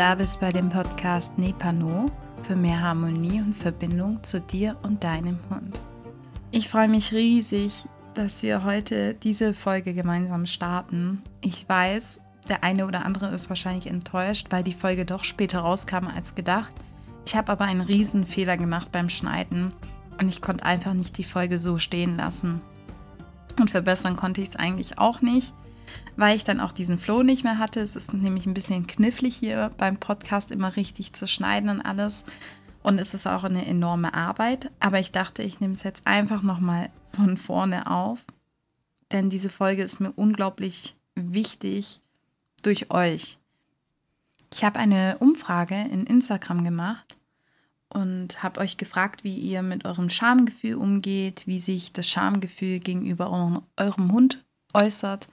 da bist bei dem Podcast Nepano für mehr Harmonie und Verbindung zu dir und deinem Hund. Ich freue mich riesig, dass wir heute diese Folge gemeinsam starten. Ich weiß, der eine oder andere ist wahrscheinlich enttäuscht, weil die Folge doch später rauskam als gedacht. Ich habe aber einen riesen Fehler gemacht beim Schneiden und ich konnte einfach nicht die Folge so stehen lassen. Und verbessern konnte ich es eigentlich auch nicht weil ich dann auch diesen Flow nicht mehr hatte. Es ist nämlich ein bisschen knifflig hier beim Podcast immer richtig zu schneiden und alles. Und es ist auch eine enorme Arbeit. Aber ich dachte, ich nehme es jetzt einfach nochmal von vorne auf. Denn diese Folge ist mir unglaublich wichtig durch euch. Ich habe eine Umfrage in Instagram gemacht und habe euch gefragt, wie ihr mit eurem Schamgefühl umgeht, wie sich das Schamgefühl gegenüber eurem Hund äußert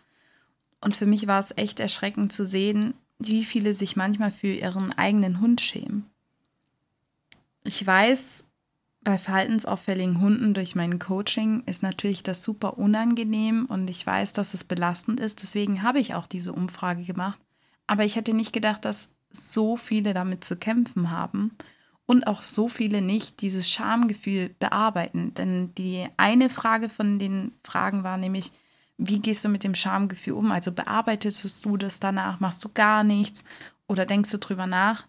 und für mich war es echt erschreckend zu sehen, wie viele sich manchmal für ihren eigenen Hund schämen. Ich weiß, bei verhaltensauffälligen Hunden durch mein Coaching ist natürlich das super unangenehm und ich weiß, dass es belastend ist. Deswegen habe ich auch diese Umfrage gemacht. Aber ich hätte nicht gedacht, dass so viele damit zu kämpfen haben und auch so viele nicht dieses Schamgefühl bearbeiten. Denn die eine Frage von den Fragen war nämlich, wie gehst du mit dem Schamgefühl um? Also bearbeitest du das danach, machst du gar nichts oder denkst du drüber nach?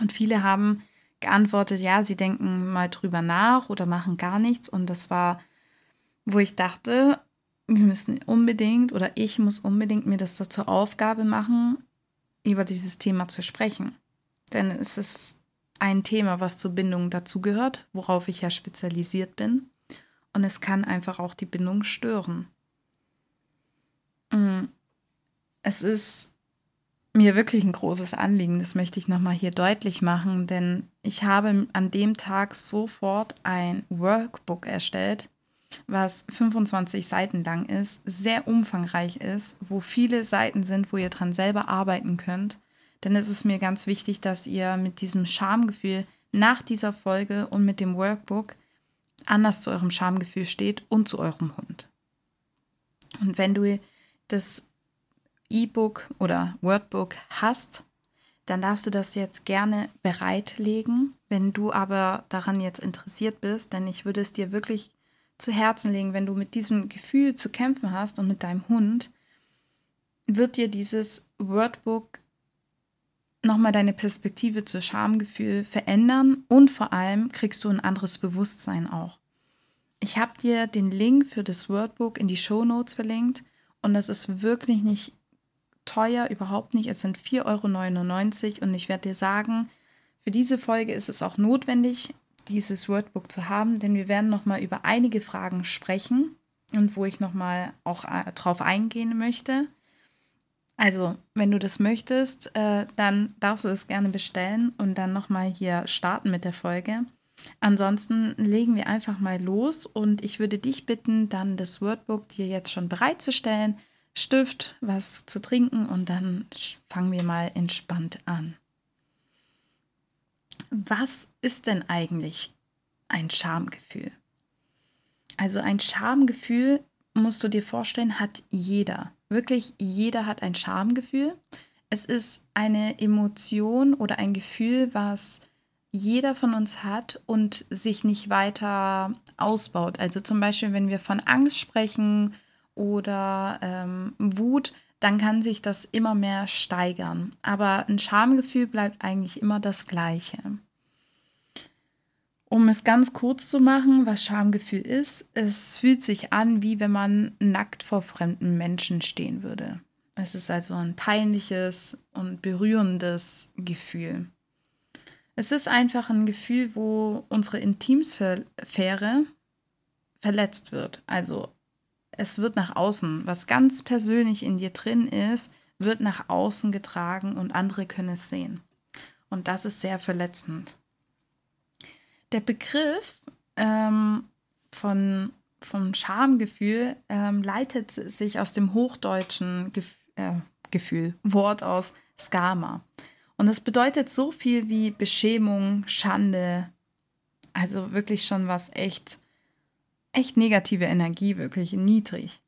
Und viele haben geantwortet, ja, sie denken mal drüber nach oder machen gar nichts. Und das war, wo ich dachte, wir müssen unbedingt oder ich muss unbedingt mir das zur Aufgabe machen, über dieses Thema zu sprechen. Denn es ist ein Thema, was zur Bindung dazugehört, worauf ich ja spezialisiert bin. Und es kann einfach auch die Bindung stören. Mm. Es ist mir wirklich ein großes Anliegen, das möchte ich nochmal hier deutlich machen, denn ich habe an dem Tag sofort ein Workbook erstellt, was 25 Seiten lang ist, sehr umfangreich ist, wo viele Seiten sind, wo ihr dran selber arbeiten könnt. Denn es ist mir ganz wichtig, dass ihr mit diesem Schamgefühl nach dieser Folge und mit dem Workbook anders zu eurem Schamgefühl steht und zu eurem Hund. Und wenn du das E-Book oder Wordbook hast, dann darfst du das jetzt gerne bereitlegen. Wenn du aber daran jetzt interessiert bist, denn ich würde es dir wirklich zu Herzen legen, wenn du mit diesem Gefühl zu kämpfen hast und mit deinem Hund, wird dir dieses Wordbook nochmal deine Perspektive zu Schamgefühl verändern und vor allem kriegst du ein anderes Bewusstsein auch. Ich habe dir den Link für das Wordbook in die Show Notes verlinkt und das ist wirklich nicht teuer, überhaupt nicht. Es sind 4,99 Euro und ich werde dir sagen, für diese Folge ist es auch notwendig, dieses Wordbook zu haben, denn wir werden nochmal über einige Fragen sprechen und wo ich nochmal auch äh, drauf eingehen möchte. Also, wenn du das möchtest, äh, dann darfst du es gerne bestellen und dann nochmal hier starten mit der Folge. Ansonsten legen wir einfach mal los und ich würde dich bitten, dann das Wordbook dir jetzt schon bereitzustellen, Stift, was zu trinken und dann fangen wir mal entspannt an. Was ist denn eigentlich ein Schamgefühl? Also ein Schamgefühl, musst du dir vorstellen, hat jeder. Wirklich jeder hat ein Schamgefühl. Es ist eine Emotion oder ein Gefühl, was jeder von uns hat und sich nicht weiter ausbaut. Also zum Beispiel, wenn wir von Angst sprechen oder ähm, Wut, dann kann sich das immer mehr steigern. Aber ein Schamgefühl bleibt eigentlich immer das gleiche. Um es ganz kurz zu machen, was Schamgefühl ist, es fühlt sich an, wie wenn man nackt vor fremden Menschen stehen würde. Es ist also ein peinliches und berührendes Gefühl. Es ist einfach ein Gefühl, wo unsere Intimsphäre verletzt wird. Also es wird nach außen, was ganz persönlich in dir drin ist, wird nach außen getragen und andere können es sehen. Und das ist sehr verletzend. Der Begriff ähm, von, vom Schamgefühl ähm, leitet sich aus dem hochdeutschen Gef äh, Gefühl, Wort aus Skama. Und es bedeutet so viel wie Beschämung, Schande. Also wirklich schon was echt, echt negative Energie, wirklich niedrig.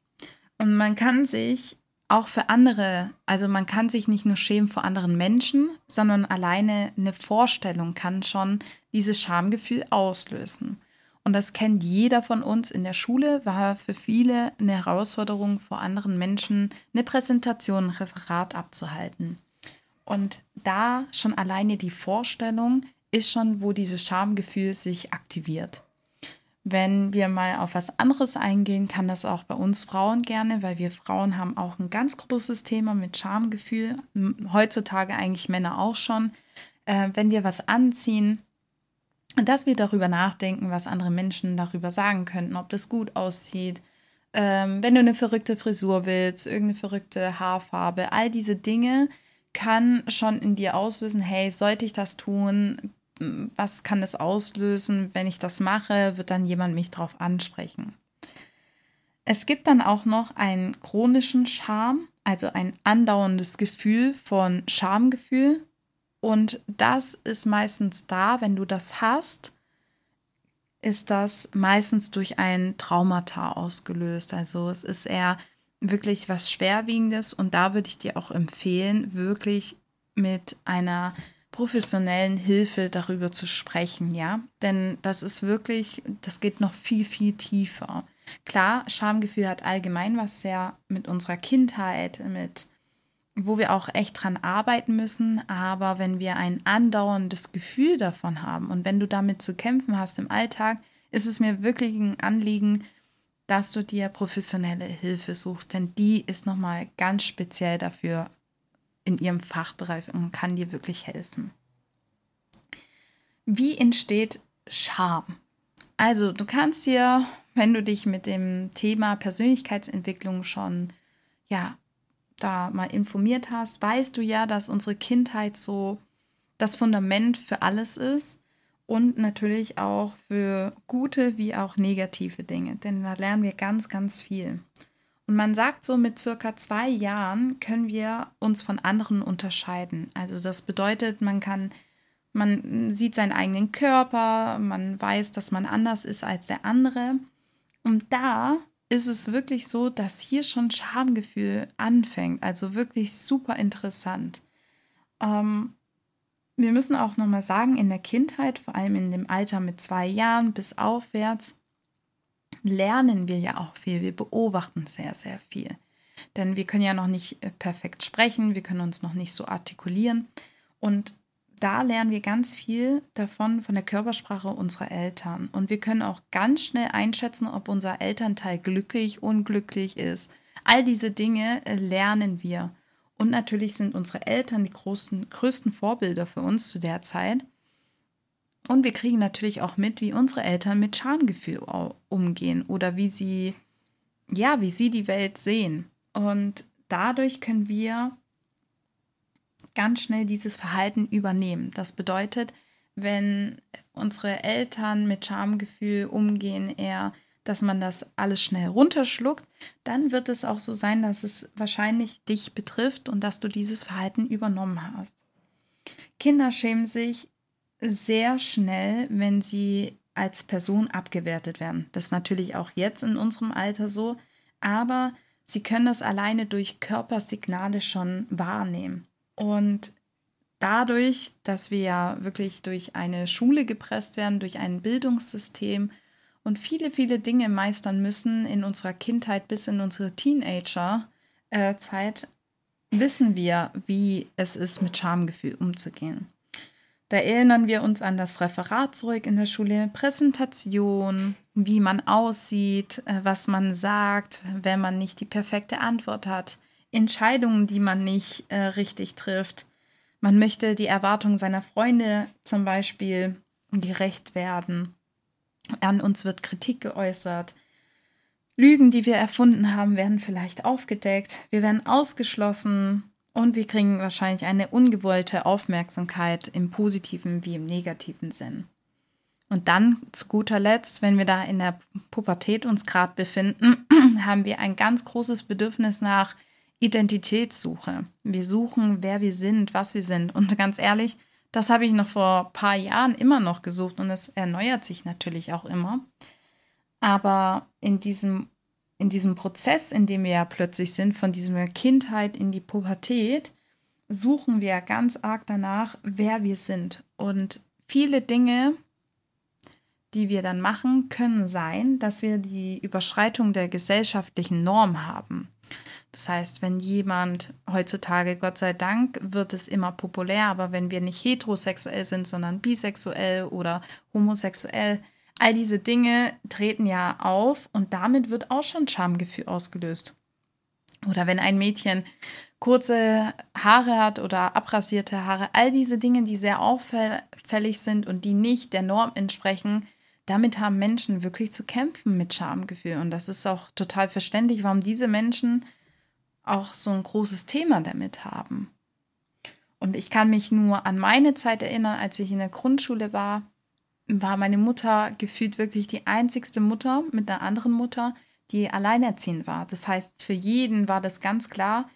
Und man kann sich auch für andere, also man kann sich nicht nur schämen vor anderen Menschen, sondern alleine eine Vorstellung kann schon dieses Schamgefühl auslösen. Und das kennt jeder von uns in der Schule, war für viele eine Herausforderung, vor anderen Menschen eine Präsentation, ein Referat abzuhalten. Und da schon alleine die Vorstellung ist schon, wo dieses Schamgefühl sich aktiviert. Wenn wir mal auf was anderes eingehen, kann das auch bei uns Frauen gerne, weil wir Frauen haben auch ein ganz großes Thema mit Schamgefühl. Heutzutage eigentlich Männer auch schon. Äh, wenn wir was anziehen, dass wir darüber nachdenken, was andere Menschen darüber sagen könnten, ob das gut aussieht. Ähm, wenn du eine verrückte Frisur willst, irgendeine verrückte Haarfarbe, all diese Dinge kann schon in dir auslösen, hey, sollte ich das tun? was kann es auslösen, wenn ich das mache, wird dann jemand mich darauf ansprechen. Es gibt dann auch noch einen chronischen Scham, also ein andauerndes Gefühl von Schamgefühl. Und das ist meistens da, wenn du das hast, ist das meistens durch ein Traumata ausgelöst. Also es ist eher wirklich was Schwerwiegendes und da würde ich dir auch empfehlen, wirklich mit einer professionellen Hilfe darüber zu sprechen, ja. Denn das ist wirklich, das geht noch viel, viel tiefer. Klar, Schamgefühl hat allgemein was sehr mit unserer Kindheit, mit wo wir auch echt dran arbeiten müssen. Aber wenn wir ein andauerndes Gefühl davon haben und wenn du damit zu kämpfen hast im Alltag, ist es mir wirklich ein Anliegen, dass du dir professionelle Hilfe suchst, denn die ist nochmal ganz speziell dafür in ihrem Fachbereich und kann dir wirklich helfen. Wie entsteht Scham? Also, du kannst dir, wenn du dich mit dem Thema Persönlichkeitsentwicklung schon ja, da mal informiert hast, weißt du ja, dass unsere Kindheit so das Fundament für alles ist und natürlich auch für gute wie auch negative Dinge, denn da lernen wir ganz, ganz viel. Und man sagt so, mit circa zwei Jahren können wir uns von anderen unterscheiden. Also das bedeutet, man kann, man sieht seinen eigenen Körper, man weiß, dass man anders ist als der andere. Und da ist es wirklich so, dass hier schon Schamgefühl anfängt. Also wirklich super interessant. Ähm, wir müssen auch nochmal sagen, in der Kindheit, vor allem in dem Alter mit zwei Jahren bis aufwärts, lernen wir ja auch viel. Wir beobachten sehr, sehr viel. Denn wir können ja noch nicht äh, perfekt sprechen, wir können uns noch nicht so artikulieren. Und da lernen wir ganz viel davon von der Körpersprache unserer Eltern. Und wir können auch ganz schnell einschätzen, ob unser Elternteil glücklich, unglücklich ist. All diese Dinge äh, lernen wir. Und natürlich sind unsere Eltern die großen, größten Vorbilder für uns zu der Zeit. Und wir kriegen natürlich auch mit, wie unsere Eltern mit Schamgefühl umgehen oder wie sie, ja, wie sie die Welt sehen. Und dadurch können wir ganz schnell dieses Verhalten übernehmen. Das bedeutet, wenn unsere Eltern mit Schamgefühl umgehen, eher, dass man das alles schnell runterschluckt, dann wird es auch so sein, dass es wahrscheinlich dich betrifft und dass du dieses Verhalten übernommen hast. Kinder schämen sich sehr schnell, wenn sie als Person abgewertet werden. Das ist natürlich auch jetzt in unserem Alter so, aber sie können das alleine durch Körpersignale schon wahrnehmen. Und dadurch, dass wir ja wirklich durch eine Schule gepresst werden, durch ein Bildungssystem und viele, viele Dinge meistern müssen in unserer Kindheit bis in unsere Teenagerzeit, wissen wir, wie es ist, mit Schamgefühl umzugehen. Da erinnern wir uns an das Referat zurück in der Schule, Präsentation, wie man aussieht, äh, was man sagt, wenn man nicht die perfekte Antwort hat, Entscheidungen, die man nicht äh, richtig trifft. Man möchte die Erwartungen seiner Freunde zum Beispiel gerecht werden. An uns wird Kritik geäußert. Lügen, die wir erfunden haben, werden vielleicht aufgedeckt. Wir werden ausgeschlossen. Und wir kriegen wahrscheinlich eine ungewollte Aufmerksamkeit im positiven wie im negativen Sinn. Und dann zu guter Letzt, wenn wir da in der Pubertät uns gerade befinden, haben wir ein ganz großes Bedürfnis nach Identitätssuche. Wir suchen, wer wir sind, was wir sind. Und ganz ehrlich, das habe ich noch vor ein paar Jahren immer noch gesucht und es erneuert sich natürlich auch immer. Aber in diesem in diesem Prozess, in dem wir ja plötzlich sind, von dieser Kindheit in die Pubertät, suchen wir ganz arg danach, wer wir sind. Und viele Dinge, die wir dann machen, können sein, dass wir die Überschreitung der gesellschaftlichen Norm haben. Das heißt, wenn jemand heutzutage, Gott sei Dank, wird es immer populär, aber wenn wir nicht heterosexuell sind, sondern bisexuell oder homosexuell, all diese Dinge treten ja auf und damit wird auch schon Schamgefühl ausgelöst. Oder wenn ein Mädchen kurze Haare hat oder abrasierte Haare, all diese Dinge, die sehr auffällig sind und die nicht der Norm entsprechen, damit haben Menschen wirklich zu kämpfen mit Schamgefühl. Und das ist auch total verständlich, warum diese Menschen auch so ein großes Thema damit haben. Und ich kann mich nur an meine Zeit erinnern, als ich in der Grundschule war, war meine Mutter gefühlt wirklich die einzigste Mutter mit einer anderen Mutter, die alleinerziehend war. Das heißt, für jeden war das ganz klar,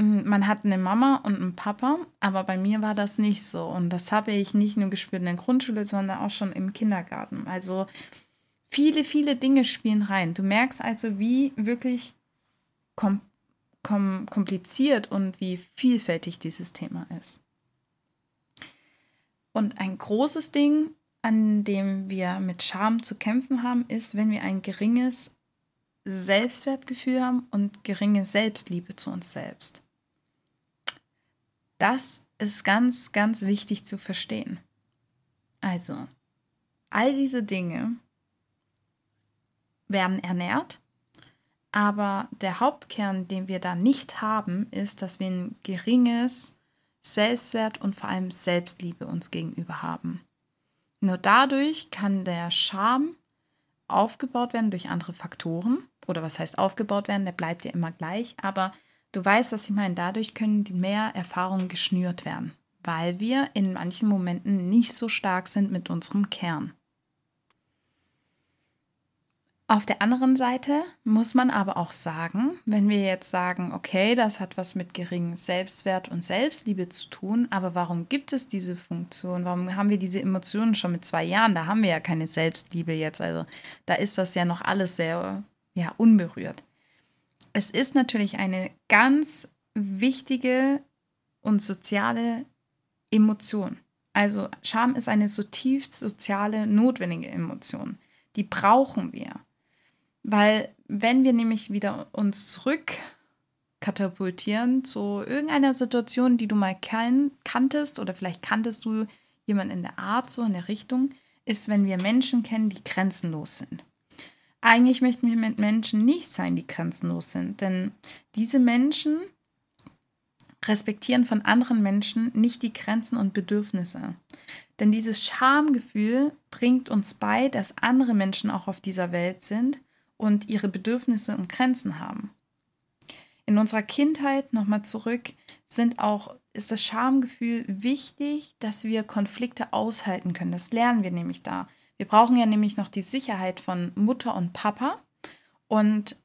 man hat eine Mama und einen Papa, aber bei mir war das nicht so. Und das habe ich nicht nur gespürt in der Grundschule, sondern auch schon im Kindergarten. Also viele, viele Dinge spielen rein. Du merkst also, wie wirklich kom kom kompliziert und wie vielfältig dieses Thema ist. Und ein großes Ding, an dem wir mit Scham zu kämpfen haben, ist, wenn wir ein geringes Selbstwertgefühl haben und geringe Selbstliebe zu uns selbst. Das ist ganz, ganz wichtig zu verstehen. Also, all diese Dinge werden ernährt, aber der Hauptkern, den wir da nicht haben, ist, dass wir ein geringes Selbstwert und vor allem Selbstliebe uns gegenüber haben. Nur dadurch kann der Scham aufgebaut werden durch andere Faktoren. Oder was heißt aufgebaut werden? Der bleibt ja immer gleich. Aber du weißt, was ich meine. Dadurch können mehr Erfahrungen geschnürt werden, weil wir in manchen Momenten nicht so stark sind mit unserem Kern. Auf der anderen Seite muss man aber auch sagen, wenn wir jetzt sagen, okay, das hat was mit geringem Selbstwert und Selbstliebe zu tun, aber warum gibt es diese Funktion? Warum haben wir diese Emotionen schon mit zwei Jahren? Da haben wir ja keine Selbstliebe jetzt. Also da ist das ja noch alles sehr ja, unberührt. Es ist natürlich eine ganz wichtige und soziale Emotion. Also Scham ist eine zutiefst soziale, notwendige Emotion. Die brauchen wir. Weil wenn wir nämlich wieder uns zurück katapultieren zu irgendeiner Situation, die du mal kan kanntest oder vielleicht kanntest du jemanden in der Art, so in der Richtung, ist, wenn wir Menschen kennen, die grenzenlos sind. Eigentlich möchten wir mit Menschen nicht sein, die grenzenlos sind, denn diese Menschen respektieren von anderen Menschen nicht die Grenzen und Bedürfnisse. Denn dieses Schamgefühl bringt uns bei, dass andere Menschen auch auf dieser Welt sind und ihre Bedürfnisse und Grenzen haben. In unserer Kindheit, nochmal zurück, sind auch, ist das Schamgefühl wichtig, dass wir Konflikte aushalten können. Das lernen wir nämlich da. Wir brauchen ja nämlich noch die Sicherheit von Mutter und Papa. Und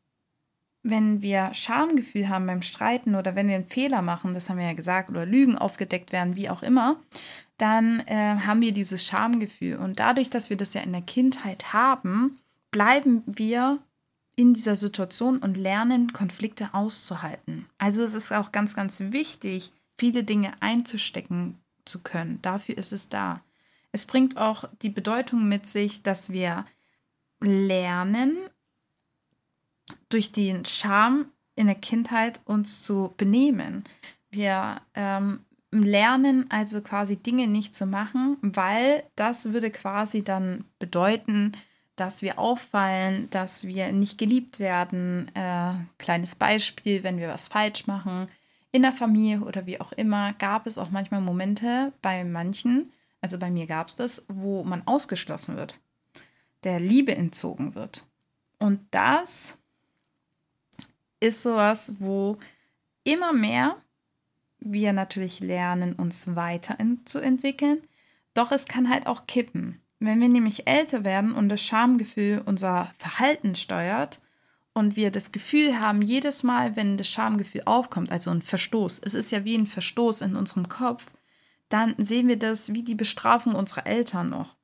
wenn wir Schamgefühl haben beim Streiten oder wenn wir einen Fehler machen, das haben wir ja gesagt, oder Lügen aufgedeckt werden, wie auch immer, dann äh, haben wir dieses Schamgefühl. Und dadurch, dass wir das ja in der Kindheit haben, bleiben wir in dieser Situation und lernen, Konflikte auszuhalten. Also es ist auch ganz, ganz wichtig, viele Dinge einzustecken zu können. Dafür ist es da. Es bringt auch die Bedeutung mit sich, dass wir lernen, durch den Charme in der Kindheit uns zu benehmen. Wir ähm, lernen also quasi Dinge nicht zu machen, weil das würde quasi dann bedeuten, dass wir auffallen, dass wir nicht geliebt werden. Äh, kleines Beispiel, wenn wir was falsch machen, in der Familie oder wie auch immer, gab es auch manchmal Momente bei manchen, also bei mir gab es das, wo man ausgeschlossen wird, der Liebe entzogen wird. Und das ist sowas, wo immer mehr wir natürlich lernen, uns weiterzuentwickeln, doch es kann halt auch kippen. Wenn wir nämlich älter werden und das Schamgefühl unser Verhalten steuert und wir das Gefühl haben, jedes Mal, wenn das Schamgefühl aufkommt, also ein Verstoß, es ist ja wie ein Verstoß in unserem Kopf, dann sehen wir das wie die Bestrafung unserer Eltern noch.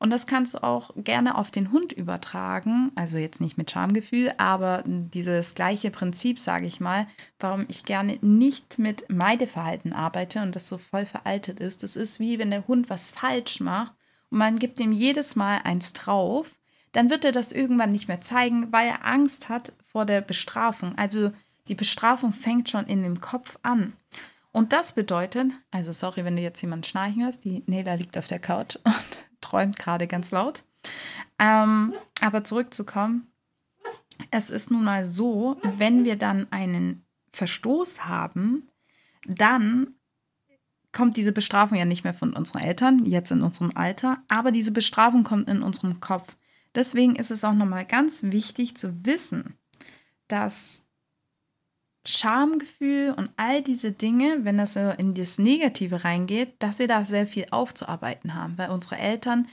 Und das kannst du auch gerne auf den Hund übertragen. Also jetzt nicht mit Schamgefühl, aber dieses gleiche Prinzip, sage ich mal, warum ich gerne nicht mit Meideverhalten arbeite und das so voll veraltet ist. Das ist wie wenn der Hund was falsch macht und man gibt ihm jedes Mal eins drauf, dann wird er das irgendwann nicht mehr zeigen, weil er Angst hat vor der Bestrafung. Also die Bestrafung fängt schon in dem Kopf an. Und das bedeutet, also sorry, wenn du jetzt jemanden schnarchen hörst, die Nela liegt auf der Couch und träumt gerade ganz laut. Ähm, aber zurückzukommen, es ist nun mal so, wenn wir dann einen Verstoß haben, dann kommt diese Bestrafung ja nicht mehr von unseren Eltern, jetzt in unserem Alter, aber diese Bestrafung kommt in unserem Kopf. Deswegen ist es auch nochmal ganz wichtig zu wissen, dass Schamgefühl und all diese Dinge, wenn das in das Negative reingeht, dass wir da sehr viel aufzuarbeiten haben, weil unsere Eltern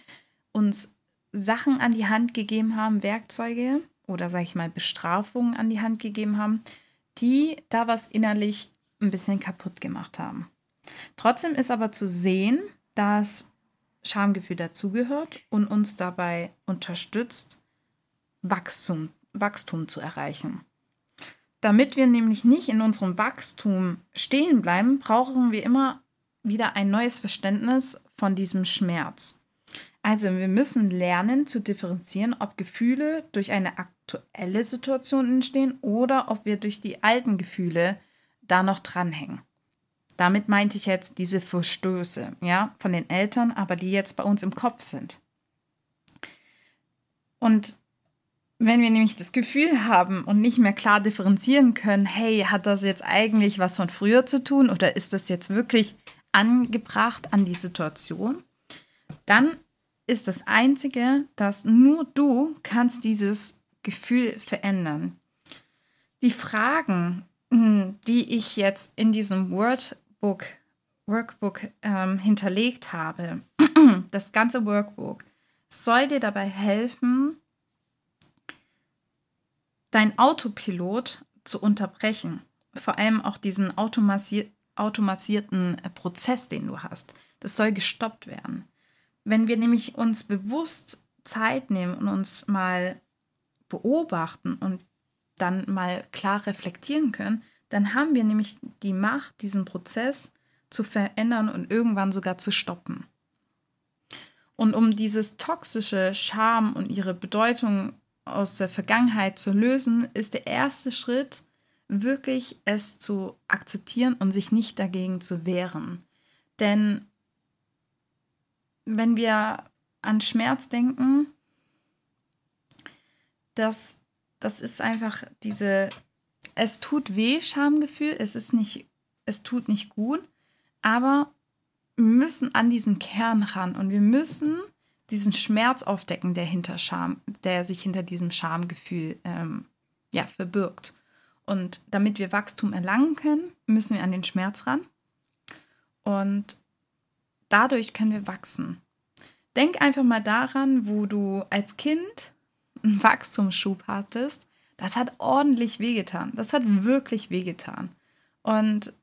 uns Sachen an die Hand gegeben haben, Werkzeuge oder sage ich mal Bestrafungen an die Hand gegeben haben, die da was innerlich ein bisschen kaputt gemacht haben. Trotzdem ist aber zu sehen, dass Schamgefühl dazugehört und uns dabei unterstützt, Wachstum, Wachstum zu erreichen. Damit wir nämlich nicht in unserem Wachstum stehen bleiben, brauchen wir immer wieder ein neues Verständnis von diesem Schmerz. Also wir müssen lernen zu differenzieren, ob Gefühle durch eine aktuelle Situation entstehen oder ob wir durch die alten Gefühle da noch dranhängen. Damit meinte ich jetzt diese Verstöße, ja, von den Eltern, aber die jetzt bei uns im Kopf sind. Und wenn wir nämlich das Gefühl haben und nicht mehr klar differenzieren können, hey, hat das jetzt eigentlich was von früher zu tun oder ist das jetzt wirklich angebracht an die Situation, dann ist das Einzige, dass nur du kannst dieses Gefühl verändern. Die Fragen, hm, die ich jetzt in diesem Wordbook, Workbook ähm, hinterlegt habe, das ganze Workbook, soll dir dabei helfen, dein Autopilot zu unterbrechen. Vor allem auch diesen automatier automatisierten äh, Prozess, den du hast. Das soll gestoppt werden. Wenn wir nämlich uns bewusst Zeit nehmen und uns mal beobachten und dann mal klar reflektieren können, dann haben wir nämlich die Macht, diesen Prozess zu verändern und irgendwann sogar zu stoppen. Und um dieses toxische Scham und ihre Bedeutung aus der Vergangenheit zu lösen, ist der erste Schritt, wirklich es zu akzeptieren und sich nicht dagegen zu wehren. Denn wenn wir an Schmerz denken, das, das ist einfach diese, es tut weh, Schamgefühl, es ist nicht, es tut nicht gut, aber wir müssen an diesen Kern ran und wir müssen diesen Schmerz aufdecken, der hinter Scham, der sich hinter diesem Schamgefühl ähm, ja, verbirgt. Und damit wir Wachstum erlangen können, müssen wir an den Schmerz ran. Und dadurch können wir wachsen. Denk einfach mal daran, wo du als Kind einen Wachstumsschub hattest. Das hat ordentlich wehgetan. Das hat wirklich wehgetan. Und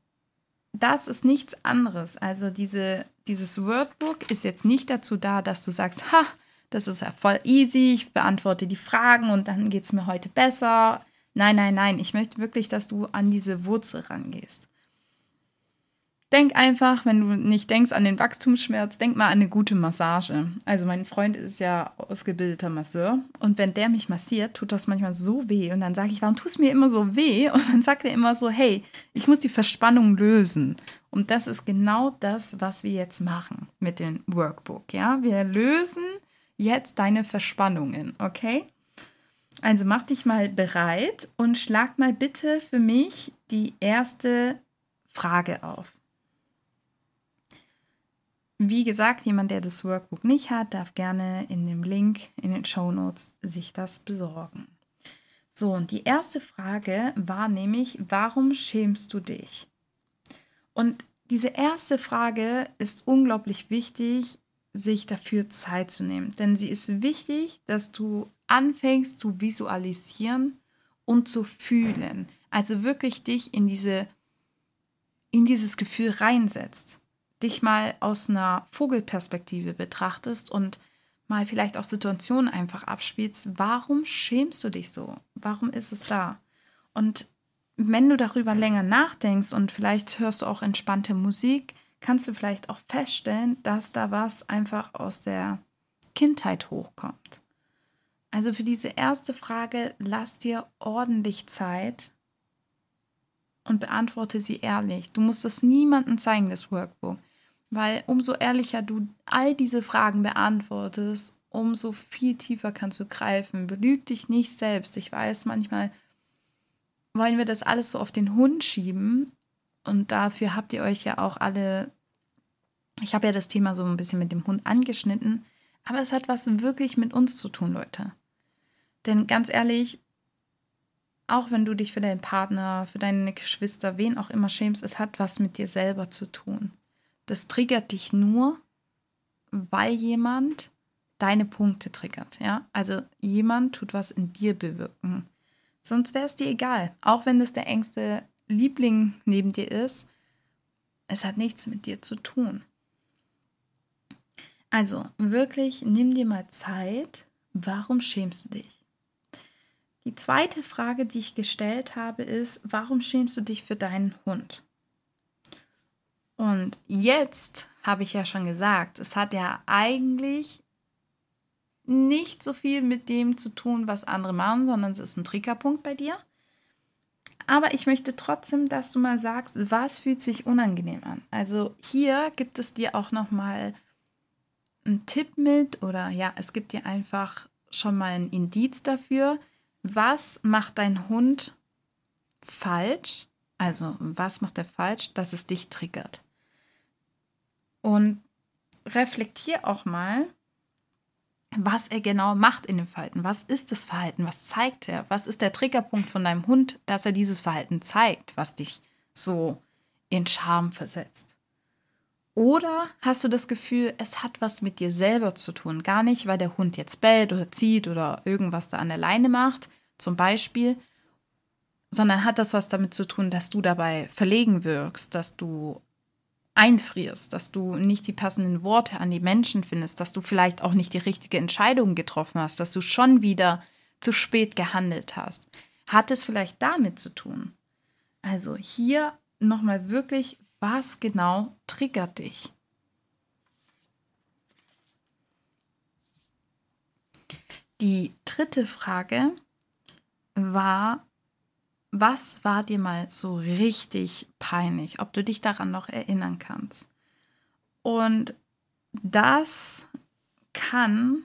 das ist nichts anderes. Also diese, dieses Wordbook ist jetzt nicht dazu da, dass du sagst, ha, das ist ja voll easy, ich beantworte die Fragen und dann geht es mir heute besser. Nein, nein, nein, ich möchte wirklich, dass du an diese Wurzel rangehst. Denk einfach, wenn du nicht denkst an den Wachstumsschmerz, denk mal an eine gute Massage. Also mein Freund ist ja ausgebildeter Masseur und wenn der mich massiert, tut das manchmal so weh und dann sage ich, warum tust mir immer so weh? Und dann sagt er immer so, hey, ich muss die Verspannung lösen. Und das ist genau das, was wir jetzt machen mit dem Workbook. Ja, wir lösen jetzt deine Verspannungen, okay? Also mach dich mal bereit und schlag mal bitte für mich die erste Frage auf. Wie gesagt, jemand, der das Workbook nicht hat, darf gerne in dem Link in den Show Notes sich das besorgen. So, und die erste Frage war nämlich, warum schämst du dich? Und diese erste Frage ist unglaublich wichtig, sich dafür Zeit zu nehmen. Denn sie ist wichtig, dass du anfängst zu visualisieren und zu fühlen. Also wirklich dich in, diese, in dieses Gefühl reinsetzt dich mal aus einer Vogelperspektive betrachtest und mal vielleicht auch Situationen einfach abspielst, warum schämst du dich so? Warum ist es da? Und wenn du darüber länger nachdenkst und vielleicht hörst du auch entspannte Musik, kannst du vielleicht auch feststellen, dass da was einfach aus der Kindheit hochkommt. Also für diese erste Frage, lass dir ordentlich Zeit und beantworte sie ehrlich. Du musst es niemandem zeigen, das Workbook, weil umso ehrlicher du all diese Fragen beantwortest, umso viel tiefer kannst du greifen. Belüg dich nicht selbst. Ich weiß, manchmal wollen wir das alles so auf den Hund schieben und dafür habt ihr euch ja auch alle, ich habe ja das Thema so ein bisschen mit dem Hund angeschnitten, aber es hat was wirklich mit uns zu tun, Leute. Denn ganz ehrlich, auch wenn du dich für deinen Partner, für deine Geschwister, wen auch immer schämst, es hat was mit dir selber zu tun. Das triggert dich nur, weil jemand deine Punkte triggert, ja? Also jemand tut was in dir bewirken. Sonst wäre es dir egal, auch wenn es der engste Liebling neben dir ist. Es hat nichts mit dir zu tun. Also wirklich, nimm dir mal Zeit. Warum schämst du dich? Die zweite Frage, die ich gestellt habe, ist, warum schämst du dich für deinen Hund? Und jetzt habe ich ja schon gesagt, es hat ja eigentlich nicht so viel mit dem zu tun, was andere machen, sondern es ist ein Triggerpunkt bei dir. Aber ich möchte trotzdem, dass du mal sagst, was fühlt sich unangenehm an. Also hier gibt es dir auch noch mal einen Tipp mit oder ja, es gibt dir einfach schon mal ein Indiz dafür, was macht dein Hund falsch? Also, was macht er falsch, dass es dich triggert? Und reflektier auch mal, was er genau macht in dem Verhalten. Was ist das Verhalten? Was zeigt er? Was ist der Triggerpunkt von deinem Hund, dass er dieses Verhalten zeigt, was dich so in Scham versetzt? Oder hast du das Gefühl, es hat was mit dir selber zu tun? Gar nicht, weil der Hund jetzt bellt oder zieht oder irgendwas da an der Leine macht, zum Beispiel, sondern hat das was damit zu tun, dass du dabei verlegen wirkst, dass du einfrierst, dass du nicht die passenden Worte an die Menschen findest, dass du vielleicht auch nicht die richtige Entscheidung getroffen hast, dass du schon wieder zu spät gehandelt hast. Hat es vielleicht damit zu tun? Also hier nochmal wirklich was genau triggert dich? Die dritte Frage war, was war dir mal so richtig peinlich, ob du dich daran noch erinnern kannst? Und das kann,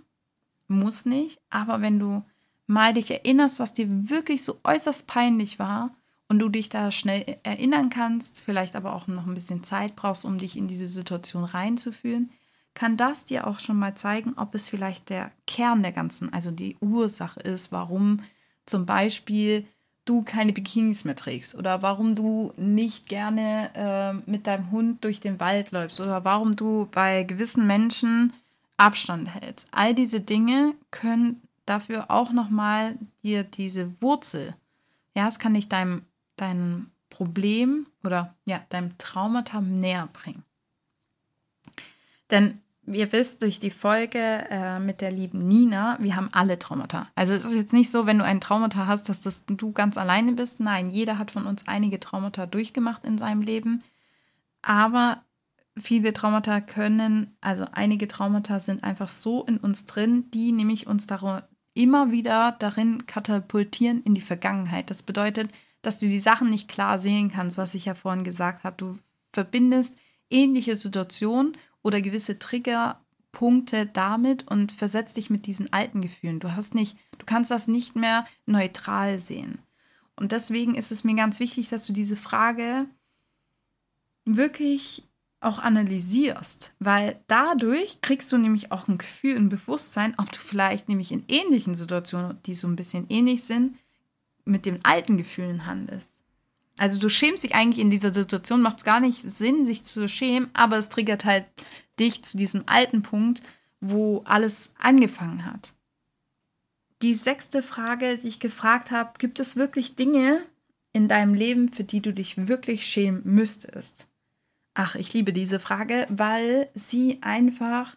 muss nicht, aber wenn du mal dich erinnerst, was dir wirklich so äußerst peinlich war, und du dich da schnell erinnern kannst, vielleicht aber auch noch ein bisschen Zeit brauchst, um dich in diese Situation reinzufühlen, kann das dir auch schon mal zeigen, ob es vielleicht der Kern der ganzen, also die Ursache ist, warum zum Beispiel du keine Bikinis mehr trägst oder warum du nicht gerne äh, mit deinem Hund durch den Wald läufst oder warum du bei gewissen Menschen Abstand hältst. All diese Dinge können dafür auch nochmal dir diese Wurzel, ja, es kann nicht deinem deinem Problem oder ja, deinem Traumata näher bringen. Denn ihr wisst durch die Folge äh, mit der lieben Nina, wir haben alle Traumata. Also es ist jetzt nicht so, wenn du ein Traumata hast, dass das du ganz alleine bist. Nein, jeder hat von uns einige Traumata durchgemacht in seinem Leben. Aber viele Traumata können, also einige Traumata sind einfach so in uns drin, die nämlich uns darum, immer wieder darin katapultieren in die Vergangenheit. Das bedeutet, dass du die Sachen nicht klar sehen kannst, was ich ja vorhin gesagt habe. Du verbindest ähnliche Situationen oder gewisse Triggerpunkte damit und versetzt dich mit diesen alten Gefühlen. Du hast nicht, du kannst das nicht mehr neutral sehen. Und deswegen ist es mir ganz wichtig, dass du diese Frage wirklich auch analysierst, weil dadurch kriegst du nämlich auch ein Gefühl, ein Bewusstsein, ob du vielleicht nämlich in ähnlichen Situationen, die so ein bisschen ähnlich sind, mit den alten Gefühlen handelst. Also du schämst dich eigentlich in dieser Situation, macht es gar nicht Sinn, sich zu schämen, aber es triggert halt dich zu diesem alten Punkt, wo alles angefangen hat. Die sechste Frage, die ich gefragt habe, gibt es wirklich Dinge in deinem Leben, für die du dich wirklich schämen müsstest? Ach, ich liebe diese Frage, weil sie einfach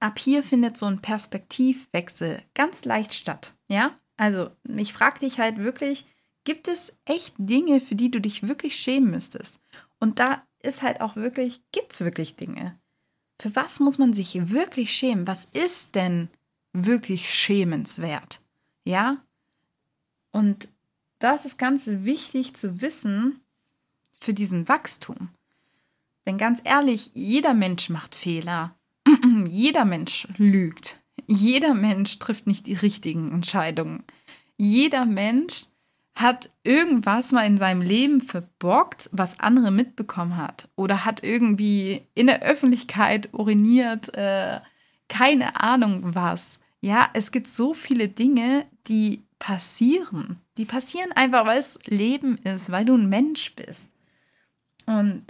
ab hier findet so ein Perspektivwechsel ganz leicht statt. Ja, also ich frage dich halt wirklich, gibt es echt Dinge, für die du dich wirklich schämen müsstest? Und da ist halt auch wirklich, gibt es wirklich Dinge? Für was muss man sich wirklich schämen? Was ist denn wirklich schämenswert? Ja? Und das ist ganz wichtig zu wissen für diesen Wachstum. Denn ganz ehrlich, jeder Mensch macht Fehler. jeder Mensch lügt. Jeder Mensch trifft nicht die richtigen Entscheidungen. Jeder Mensch hat irgendwas mal in seinem Leben verbockt, was andere mitbekommen hat. Oder hat irgendwie in der Öffentlichkeit uriniert, äh, keine Ahnung was. Ja, es gibt so viele Dinge, die passieren. Die passieren einfach, weil es Leben ist, weil du ein Mensch bist. Und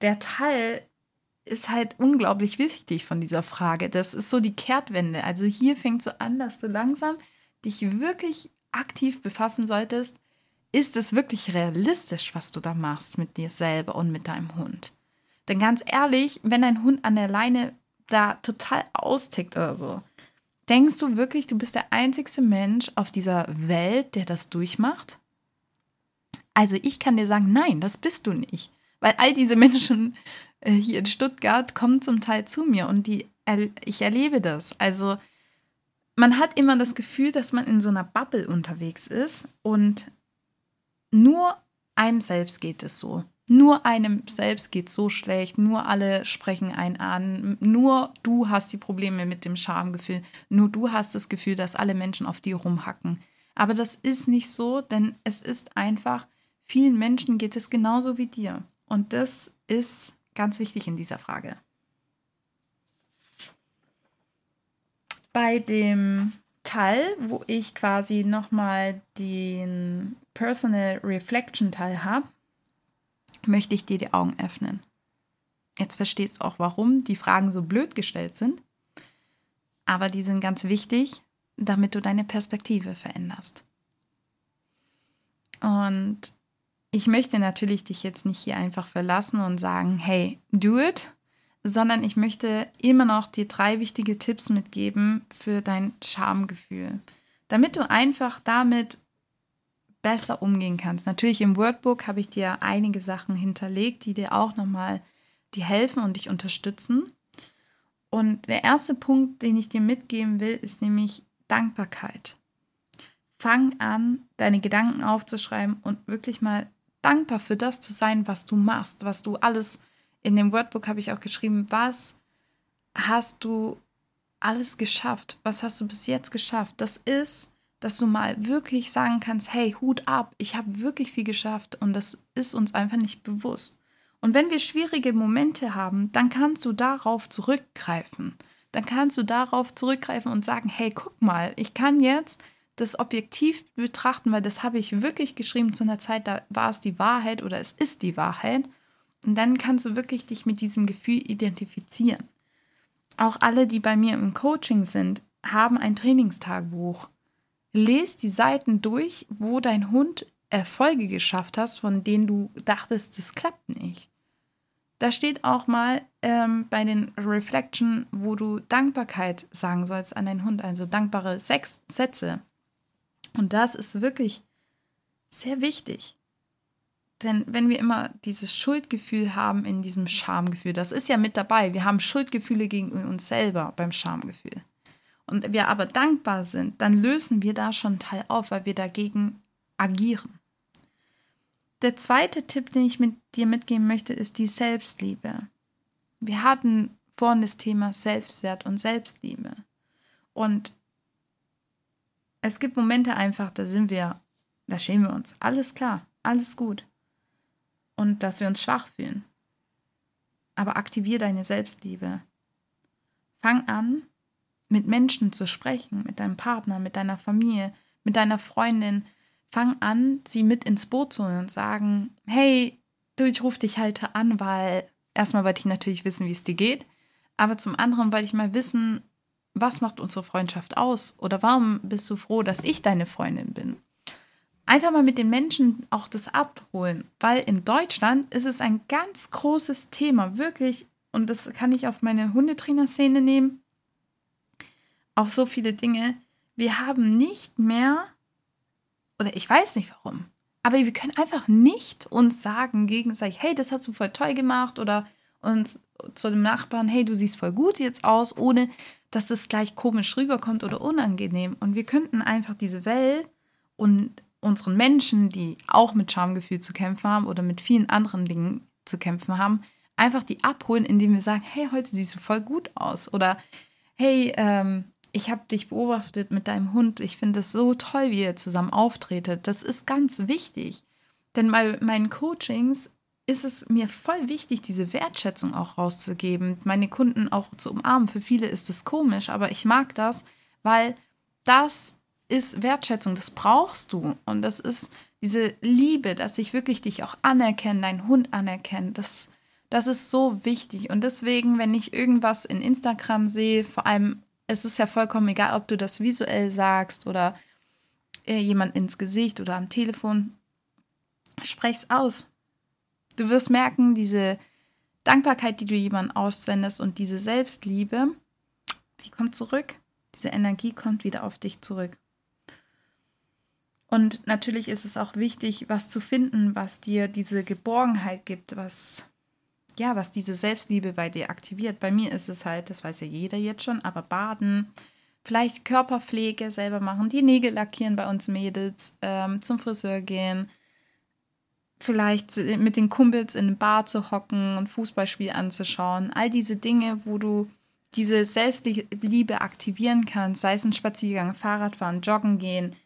der Teil ist halt unglaublich wichtig von dieser Frage. Das ist so die Kehrtwende. Also hier fängt so an, dass du langsam dich wirklich aktiv befassen solltest. Ist es wirklich realistisch, was du da machst mit dir selber und mit deinem Hund? Denn ganz ehrlich, wenn dein Hund an der Leine da total austickt oder so, denkst du wirklich, du bist der einzigste Mensch auf dieser Welt, der das durchmacht? Also ich kann dir sagen, nein, das bist du nicht. Weil all diese Menschen äh, hier in Stuttgart kommen zum Teil zu mir und die, ich erlebe das. Also man hat immer das Gefühl, dass man in so einer Bubble unterwegs ist und nur einem selbst geht es so. Nur einem selbst geht so schlecht, nur alle sprechen einen an, nur du hast die Probleme mit dem Schamgefühl, nur du hast das Gefühl, dass alle Menschen auf dir rumhacken. Aber das ist nicht so, denn es ist einfach, vielen Menschen geht es genauso wie dir. Und das ist ganz wichtig in dieser Frage. Bei dem Teil, wo ich quasi nochmal den Personal Reflection Teil habe, möchte ich dir die Augen öffnen. Jetzt verstehst du auch, warum die Fragen so blöd gestellt sind. Aber die sind ganz wichtig, damit du deine Perspektive veränderst. Und ich möchte natürlich dich jetzt nicht hier einfach verlassen und sagen, hey, do it, sondern ich möchte immer noch dir drei wichtige Tipps mitgeben für dein Schamgefühl, damit du einfach damit besser umgehen kannst. Natürlich im Wordbook habe ich dir einige Sachen hinterlegt, die dir auch nochmal die helfen und dich unterstützen. Und der erste Punkt, den ich dir mitgeben will, ist nämlich Dankbarkeit. Fang an, deine Gedanken aufzuschreiben und wirklich mal dankbar für das zu sein, was du machst, was du alles, in dem Wordbook habe ich auch geschrieben, was hast du alles geschafft, was hast du bis jetzt geschafft. Das ist, dass du mal wirklich sagen kannst, hey, Hut ab, ich habe wirklich viel geschafft und das ist uns einfach nicht bewusst. Und wenn wir schwierige Momente haben, dann kannst du darauf zurückgreifen. Dann kannst du darauf zurückgreifen und sagen, hey, guck mal, ich kann jetzt das objektiv betrachten, weil das habe ich wirklich geschrieben zu einer Zeit, da war es die Wahrheit oder es ist die Wahrheit. Und dann kannst du wirklich dich mit diesem Gefühl identifizieren. Auch alle, die bei mir im Coaching sind, haben ein Trainingstagebuch. Lest die Seiten durch, wo dein Hund Erfolge geschafft hast, von denen du dachtest, das klappt nicht. Da steht auch mal ähm, bei den Reflection, wo du Dankbarkeit sagen sollst an deinen Hund, also dankbare Sex Sätze. Und das ist wirklich sehr wichtig. Denn wenn wir immer dieses Schuldgefühl haben in diesem Schamgefühl, das ist ja mit dabei. Wir haben Schuldgefühle gegen uns selber beim Schamgefühl. Und wir aber dankbar sind, dann lösen wir da schon einen Teil auf, weil wir dagegen agieren. Der zweite Tipp, den ich mit dir mitgeben möchte, ist die Selbstliebe. Wir hatten vorhin das Thema Selbstwert und Selbstliebe. Und es gibt Momente einfach, da sind wir, da schämen wir uns. Alles klar, alles gut. Und dass wir uns schwach fühlen. Aber aktivier deine Selbstliebe. Fang an, mit Menschen zu sprechen, mit deinem Partner, mit deiner Familie, mit deiner Freundin. Fang an, sie mit ins Boot zu holen und sagen, hey, du, ich rufe dich halt an, weil erstmal wollte ich natürlich wissen, wie es dir geht, aber zum anderen wollte ich mal wissen, was macht unsere Freundschaft aus? Oder warum bist du froh, dass ich deine Freundin bin? Einfach mal mit den Menschen auch das abholen, weil in Deutschland ist es ein ganz großes Thema, wirklich, und das kann ich auf meine Hundetrainer-Szene nehmen. auf so viele Dinge. Wir haben nicht mehr, oder ich weiß nicht warum, aber wir können einfach nicht uns sagen gegenseitig, hey, das hast du voll toll gemacht oder uns zu dem Nachbarn, hey, du siehst voll gut jetzt aus, ohne dass das gleich komisch rüberkommt oder unangenehm. Und wir könnten einfach diese Welt und unseren Menschen, die auch mit Schamgefühl zu kämpfen haben oder mit vielen anderen Dingen zu kämpfen haben, einfach die abholen, indem wir sagen, hey, heute siehst du voll gut aus. Oder hey, ähm, ich habe dich beobachtet mit deinem Hund. Ich finde es so toll, wie ihr zusammen auftretet. Das ist ganz wichtig. Denn bei meinen Coachings ist es mir voll wichtig, diese Wertschätzung auch rauszugeben, meine Kunden auch zu umarmen. Für viele ist das komisch, aber ich mag das, weil das ist Wertschätzung, das brauchst du. Und das ist diese Liebe, dass ich wirklich dich auch anerkenne, deinen Hund anerkenne. Das, das ist so wichtig. Und deswegen, wenn ich irgendwas in Instagram sehe, vor allem, es ist ja vollkommen egal, ob du das visuell sagst oder äh, jemand ins Gesicht oder am Telefon, sprech's aus. Du wirst merken, diese Dankbarkeit, die du jemandem aussendest und diese Selbstliebe, die kommt zurück. Diese Energie kommt wieder auf dich zurück. Und natürlich ist es auch wichtig, was zu finden, was dir diese Geborgenheit gibt, was ja, was diese Selbstliebe bei dir aktiviert. Bei mir ist es halt, das weiß ja jeder jetzt schon, aber baden, vielleicht Körperpflege selber machen, die Nägel lackieren bei uns Mädels, ähm, zum Friseur gehen, vielleicht mit den Kumpels in eine Bar zu hocken und Fußballspiel anzuschauen. All diese Dinge, wo du diese Selbstliebe aktivieren kannst, sei es ein Spaziergang, Fahrradfahren, Joggen gehen,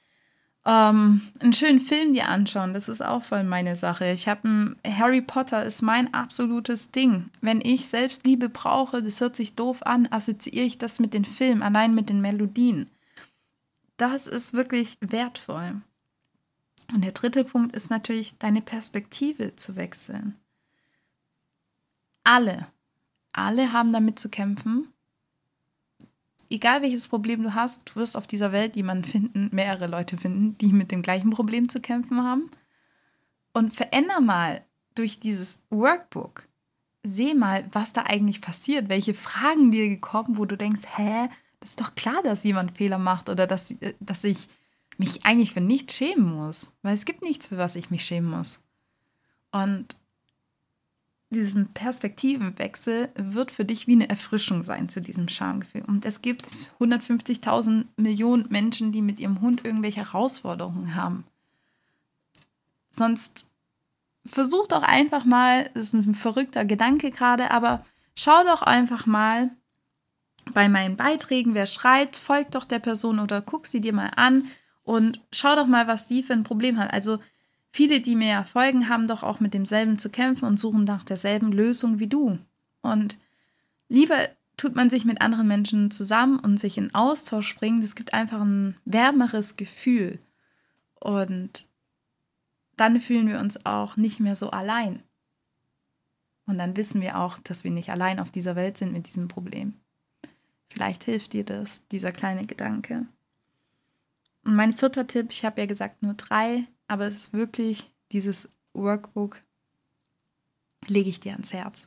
ähm, einen schönen Film dir anschauen, das ist auch voll meine Sache. Ich habe Harry Potter ist mein absolutes Ding. Wenn ich Selbstliebe brauche, das hört sich doof an, assoziiere ich das mit den Filmen, allein mit den Melodien. Das ist wirklich wertvoll. Und der dritte Punkt ist natürlich, deine Perspektive zu wechseln. Alle, alle haben damit zu kämpfen, egal welches Problem du hast, du wirst auf dieser Welt jemanden finden, mehrere Leute finden, die mit dem gleichen Problem zu kämpfen haben. Und veränder mal durch dieses Workbook, seh mal, was da eigentlich passiert, welche Fragen dir gekommen, wo du denkst, hä, das ist doch klar, dass jemand Fehler macht oder dass, äh, dass ich mich eigentlich für nichts schämen muss, weil es gibt nichts, für was ich mich schämen muss. Und diesem Perspektivenwechsel wird für dich wie eine Erfrischung sein zu diesem Schamgefühl. Und es gibt 150.000 Millionen Menschen, die mit ihrem Hund irgendwelche Herausforderungen haben. Sonst versuch doch einfach mal, das ist ein verrückter Gedanke gerade, aber schau doch einfach mal bei meinen Beiträgen, wer schreit, folgt doch der Person oder guck sie dir mal an und schau doch mal, was die für ein Problem hat. Also Viele, die mir folgen, haben doch auch mit demselben zu kämpfen und suchen nach derselben Lösung wie du. Und lieber tut man sich mit anderen Menschen zusammen und sich in Austausch bringen. Das gibt einfach ein wärmeres Gefühl. Und dann fühlen wir uns auch nicht mehr so allein. Und dann wissen wir auch, dass wir nicht allein auf dieser Welt sind mit diesem Problem. Vielleicht hilft dir das, dieser kleine Gedanke. Und mein vierter Tipp, ich habe ja gesagt, nur drei aber es ist wirklich dieses Workbook, lege ich dir ans Herz.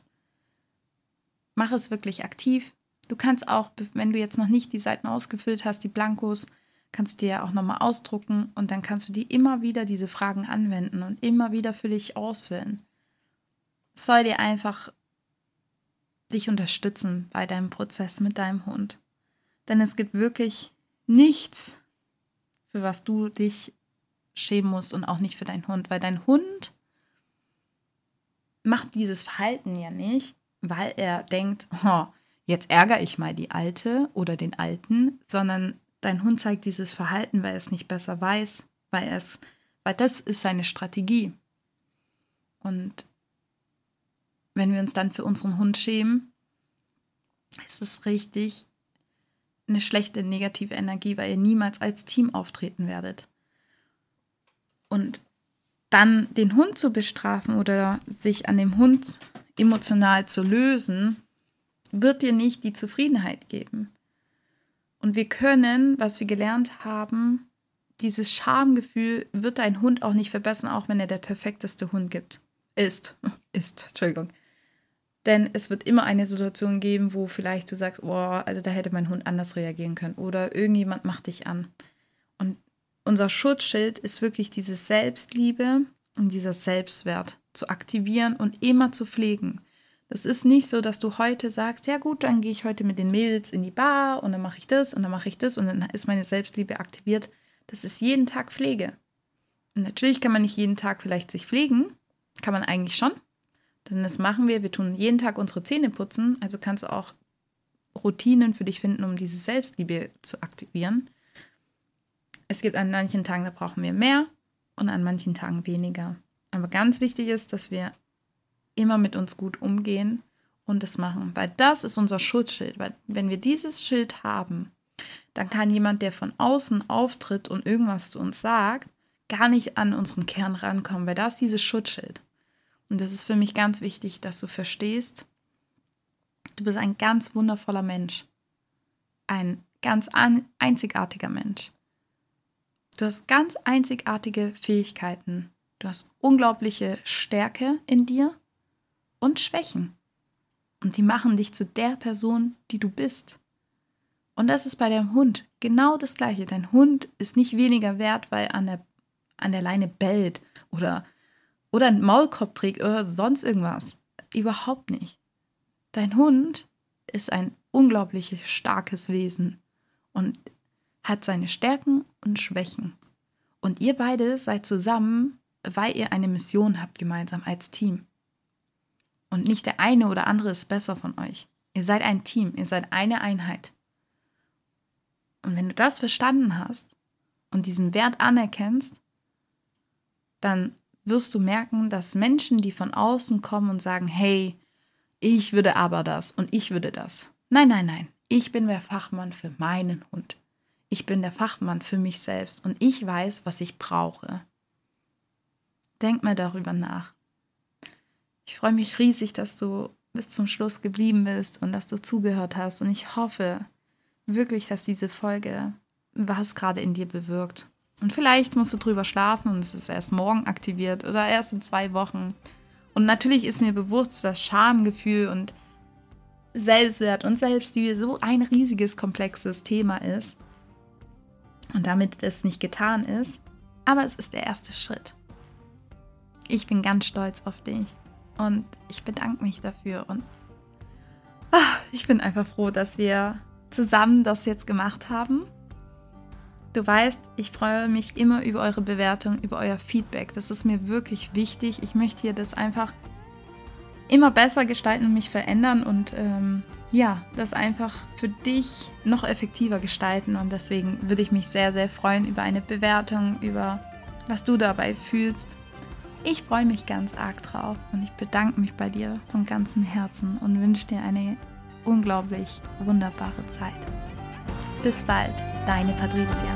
Mach es wirklich aktiv. Du kannst auch, wenn du jetzt noch nicht die Seiten ausgefüllt hast, die Blankos, kannst du dir ja auch nochmal ausdrucken und dann kannst du die immer wieder diese Fragen anwenden und immer wieder für dich auswählen. Es soll dir einfach dich unterstützen bei deinem Prozess mit deinem Hund. Denn es gibt wirklich nichts, für was du dich schämen musst und auch nicht für deinen Hund, weil dein Hund macht dieses Verhalten ja nicht, weil er denkt, oh, jetzt ärgere ich mal die Alte oder den Alten, sondern dein Hund zeigt dieses Verhalten, weil er es nicht besser weiß, weil es, weil das ist seine Strategie. Und wenn wir uns dann für unseren Hund schämen, ist es richtig eine schlechte negative Energie, weil ihr niemals als Team auftreten werdet. Und dann den Hund zu bestrafen oder sich an dem Hund emotional zu lösen, wird dir nicht die Zufriedenheit geben. Und wir können, was wir gelernt haben, dieses Schamgefühl wird dein Hund auch nicht verbessern, auch wenn er der perfekteste Hund gibt. Ist. Ist, Entschuldigung. Denn es wird immer eine Situation geben, wo vielleicht du sagst, oh, also da hätte mein Hund anders reagieren können oder irgendjemand macht dich an. Und unser Schutzschild ist wirklich diese Selbstliebe und dieser Selbstwert zu aktivieren und immer zu pflegen. Das ist nicht so, dass du heute sagst, ja gut, dann gehe ich heute mit den Mädels in die Bar und dann mache ich das und dann mache ich das und dann ist meine Selbstliebe aktiviert. Das ist jeden Tag Pflege. Und natürlich kann man nicht jeden Tag vielleicht sich pflegen, kann man eigentlich schon. Denn das machen wir. Wir tun jeden Tag unsere Zähne putzen. Also kannst du auch Routinen für dich finden, um diese Selbstliebe zu aktivieren. Es gibt an manchen Tagen, da brauchen wir mehr und an manchen Tagen weniger. Aber ganz wichtig ist, dass wir immer mit uns gut umgehen und das machen, weil das ist unser Schutzschild. Weil wenn wir dieses Schild haben, dann kann jemand, der von außen auftritt und irgendwas zu uns sagt, gar nicht an unseren Kern rankommen, weil da ist dieses Schutzschild. Und das ist für mich ganz wichtig, dass du verstehst, du bist ein ganz wundervoller Mensch. Ein ganz einzigartiger Mensch. Du hast ganz einzigartige Fähigkeiten. Du hast unglaubliche Stärke in dir und Schwächen. Und die machen dich zu der Person, die du bist. Und das ist bei deinem Hund genau das Gleiche. Dein Hund ist nicht weniger wert, weil an der, an der Leine bellt oder oder einen Maulkorb trägt oder sonst irgendwas. Überhaupt nicht. Dein Hund ist ein unglaublich starkes Wesen und hat seine Stärken und Schwächen. Und ihr beide seid zusammen, weil ihr eine Mission habt gemeinsam als Team. Und nicht der eine oder andere ist besser von euch. Ihr seid ein Team, ihr seid eine Einheit. Und wenn du das verstanden hast und diesen Wert anerkennst, dann wirst du merken, dass Menschen, die von außen kommen und sagen, hey, ich würde aber das und ich würde das. Nein, nein, nein. Ich bin der Fachmann für meinen Hund. Ich bin der Fachmann für mich selbst und ich weiß, was ich brauche. Denk mal darüber nach. Ich freue mich riesig, dass du bis zum Schluss geblieben bist und dass du zugehört hast. Und ich hoffe wirklich, dass diese Folge was gerade in dir bewirkt. Und vielleicht musst du drüber schlafen und es ist erst morgen aktiviert oder erst in zwei Wochen. Und natürlich ist mir bewusst, dass Schamgefühl und Selbstwert und Selbstliebe so ein riesiges, komplexes Thema ist. Und damit es nicht getan ist. Aber es ist der erste Schritt. Ich bin ganz stolz auf dich und ich bedanke mich dafür. Und ach, ich bin einfach froh, dass wir zusammen das jetzt gemacht haben. Du weißt, ich freue mich immer über eure Bewertung, über euer Feedback. Das ist mir wirklich wichtig. Ich möchte hier das einfach immer besser gestalten und mich verändern und ähm, ja, das einfach für dich noch effektiver gestalten. Und deswegen würde ich mich sehr, sehr freuen über eine Bewertung, über was du dabei fühlst. Ich freue mich ganz arg drauf und ich bedanke mich bei dir von ganzem Herzen und wünsche dir eine unglaublich wunderbare Zeit. Bis bald, deine Patricia.